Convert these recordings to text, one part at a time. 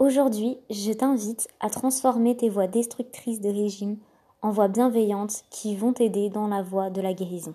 Aujourd'hui, je t'invite à transformer tes voix destructrices de régime en voix bienveillantes qui vont t'aider dans la voie de la guérison.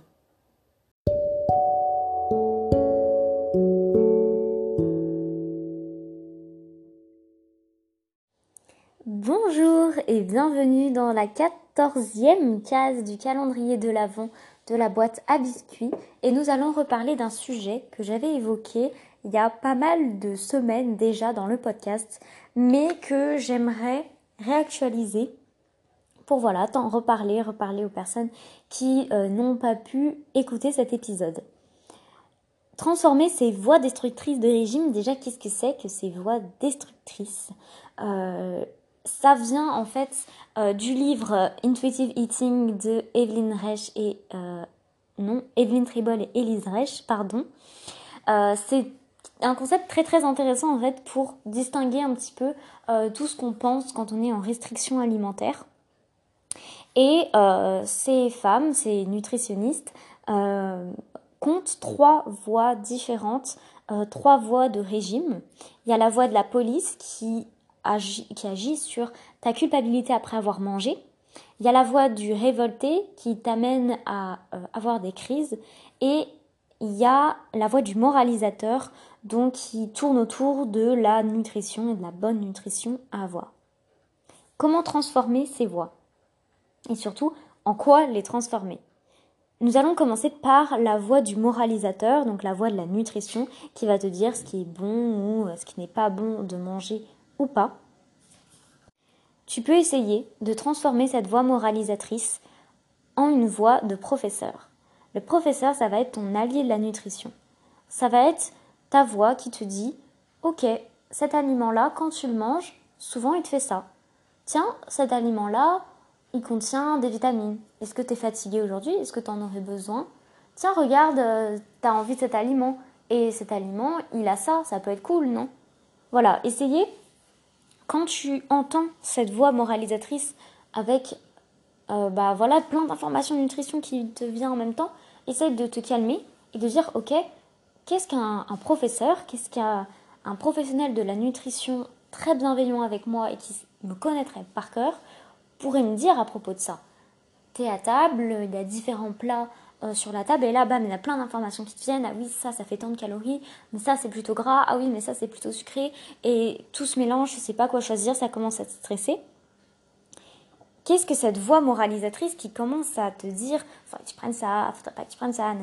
Bonjour et bienvenue dans la quatorzième case du calendrier de l'Avent de la boîte à biscuits et nous allons reparler d'un sujet que j'avais évoqué il y a pas mal de semaines déjà dans le podcast mais que j'aimerais réactualiser pour voilà t'en reparler, reparler aux personnes qui euh, n'ont pas pu écouter cet épisode. Transformer ces voix destructrices de régime, déjà qu'est-ce que c'est que ces voix destructrices? Euh, ça vient en fait euh, du livre Intuitive Eating de Evelyn Reich et euh, non Evelyn Tribol et Elise Reich, pardon. Euh, c'est un concept très très intéressant en fait pour distinguer un petit peu tout ce qu'on pense quand on est en restriction alimentaire. Et ces femmes, ces nutritionnistes, comptent trois voies différentes, trois voies de régime. Il y a la voie de la police qui qui agit sur ta culpabilité après avoir mangé. Il y a la voix du révolté qui t'amène à euh, avoir des crises. Et il y a la voix du moralisateur, donc qui tourne autour de la nutrition et de la bonne nutrition à avoir. Comment transformer ces voix? Et surtout, en quoi les transformer? Nous allons commencer par la voix du moralisateur, donc la voix de la nutrition, qui va te dire ce qui est bon ou euh, ce qui n'est pas bon de manger ou pas. Tu peux essayer de transformer cette voix moralisatrice en une voix de professeur. Le professeur, ça va être ton allié de la nutrition. Ça va être ta voix qui te dit Ok, cet aliment-là, quand tu le manges, souvent il te fait ça. Tiens, cet aliment-là, il contient des vitamines. Est-ce que tu es fatigué aujourd'hui? Est-ce que tu en aurais besoin? Tiens, regarde, euh, tu as envie de cet aliment. Et cet aliment, il a ça, ça peut être cool, non Voilà, essayez quand tu entends cette voix moralisatrice avec euh, bah voilà plein d'informations de nutrition qui te vient en même temps, essaye de te calmer et de dire ok qu'est-ce qu'un professeur, qu'est-ce qu'un un professionnel de la nutrition très bienveillant avec moi et qui me connaîtrait par cœur pourrait me dire à propos de ça? T'es à table, il y a différents plats euh, sur la table et là bam il y a plein d'informations qui te viennent. Ah oui ça ça fait tant de calories mais ça c'est plutôt gras. Ah oui mais ça c'est plutôt sucré. Et tout se mélange je sais pas quoi choisir ça commence à te stresser. Qu'est-ce que cette voix moralisatrice qui commence à te dire faut que tu prennes ça faudrait pas que tu prennes ça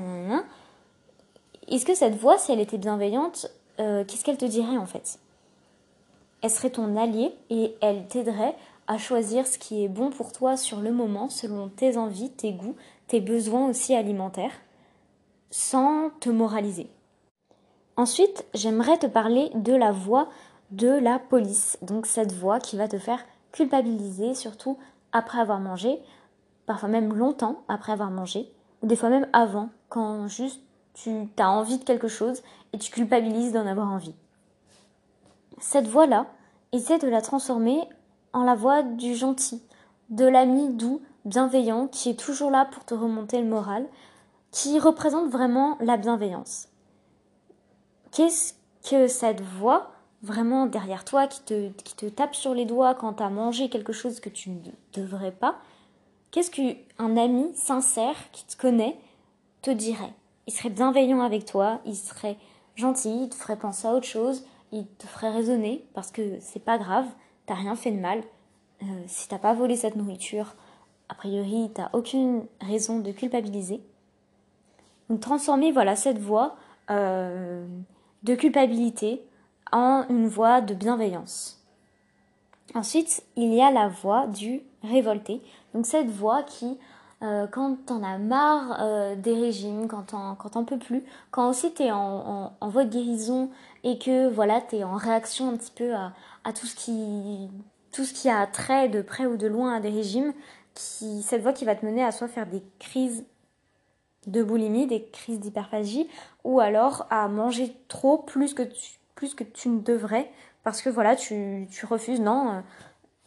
est-ce que cette voix si elle était bienveillante euh, qu'est-ce qu'elle te dirait en fait? Elle serait ton allié et elle t'aiderait à choisir ce qui est bon pour toi sur le moment selon tes envies, tes goûts, tes besoins aussi alimentaires, sans te moraliser. Ensuite, j'aimerais te parler de la voix de la police. Donc cette voix qui va te faire culpabiliser, surtout après avoir mangé, parfois même longtemps après avoir mangé, ou des fois même avant, quand juste tu as envie de quelque chose et tu culpabilises d'en avoir envie. Cette voix-là, essaie de la transformer en la voix du gentil, de l'ami doux, bienveillant, qui est toujours là pour te remonter le moral, qui représente vraiment la bienveillance. Qu'est-ce que cette voix vraiment derrière toi qui te, qui te tape sur les doigts quand tu as mangé quelque chose que tu ne devrais pas, qu'est-ce qu'un ami sincère qui te connaît te dirait? Il serait bienveillant avec toi, il serait gentil, il te ferait penser à autre chose, il te ferait raisonner parce que c'est pas grave, t'as rien fait de mal. Euh, si t'as pas volé cette nourriture, a priori, t'as aucune raison de culpabiliser. Donc transformer voilà cette voix euh, de culpabilité en une voix de bienveillance. Ensuite, il y a la voix du révolté. Donc cette voix qui, euh, quand t'en as marre des régimes, quand t'en, quand peux plus, quand aussi t'es en, en, voie de guérison et que voilà t'es en réaction un petit peu à tout ce qui tout ce qui a trait de près ou de loin à des régimes, qui, cette voie qui va te mener à soit faire des crises de boulimie, des crises d'hyperphagie, ou alors à manger trop plus que tu, plus que tu ne devrais, parce que voilà, tu, tu refuses, non, euh,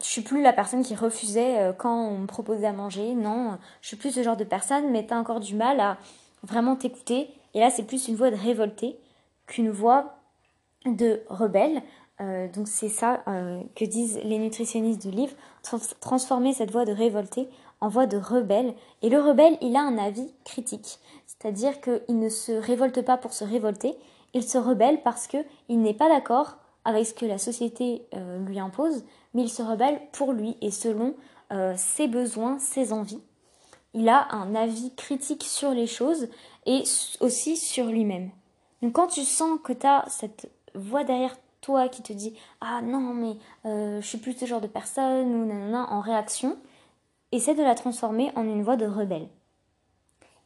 je suis plus la personne qui refusait euh, quand on me proposait à manger, non, je suis plus ce genre de personne, mais tu as encore du mal à vraiment t'écouter, et là c'est plus une voix de révolté qu'une voix de rebelle, Euh, donc c'est ça euh, que disent les nutritionnistes du livre, transformer cette voix de révolté en voix de rebelle. Et le rebelle, il a un avis critique, c'est-à-dire qu'il ne se révolte pas pour se révolter, il se rebelle parce qu'il n'est pas d'accord avec ce que la société euh, lui impose, mais il se rebelle pour lui et selon ses besoins, ses envies. Il a un avis critique sur les choses et aussi sur lui-même. Donc quand tu sens que tu as cette voix derrière toi qui te dit ah non mais euh, je suis plus ce genre de personne ou nanana en réaction, essaie de la transformer en une voix de rebelle.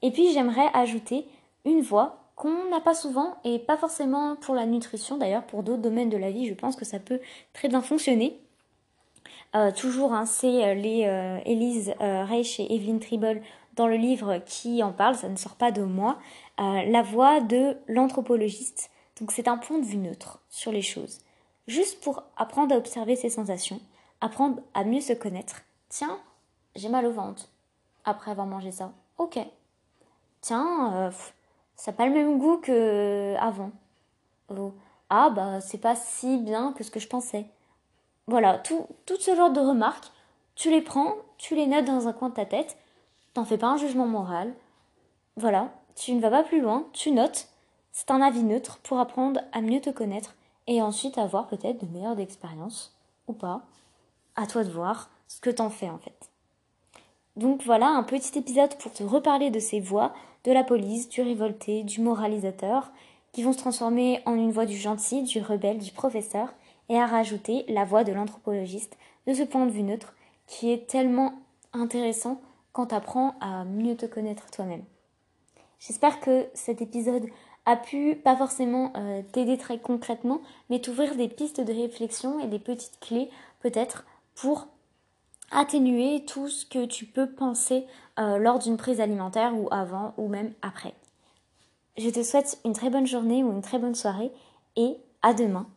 Et puis j'aimerais ajouter une voix qu'on n'a pas souvent et pas forcément pour la nutrition d'ailleurs pour d'autres domaines de la vie je pense que ça peut très bien fonctionner. Euh, toujours hein, c'est euh, les Elise Reich et Evelyn Tribble dans le livre qui en parle, ça ne sort pas de moi, la voix de l'anthropologiste donc c'est un point de vue neutre sur les choses. Juste pour apprendre à observer ses sensations, apprendre à mieux se connaître. Tiens, j'ai mal au ventre. Après avoir mangé ça. Ok. Tiens, euh, ça n'a pas le même goût que avant. Oh. Ah bah c'est pas si bien que ce que je pensais. Voilà, tout, tout ce genre de remarques, tu les prends, tu les notes dans un coin de ta tête, t'en fais pas un jugement moral. Voilà, tu ne vas pas plus loin, tu notes, c'est un avis neutre pour apprendre à mieux te connaître et ensuite avoir peut-être de meilleures expériences ou pas. À toi de voir ce que t'en fais en fait. Donc voilà un petit épisode pour te reparler de ces voix, de la police, du révolté, du moralisateur, qui vont se transformer en une voix du gentil, du rebelle, du professeur, et à rajouter la voix de l'anthropologiste, de ce point de vue neutre, qui est tellement intéressant quand tu apprends à mieux te connaître toi-même. J'espère que cet épisode a pu, pas forcément euh, t'aider très concrètement, mais t'ouvrir des pistes de réflexion et des petites clés peut-être pour atténuer tout ce que tu peux penser euh, lors d'une prise alimentaire ou avant ou même après. Je te souhaite une très bonne journée ou une très bonne soirée et à demain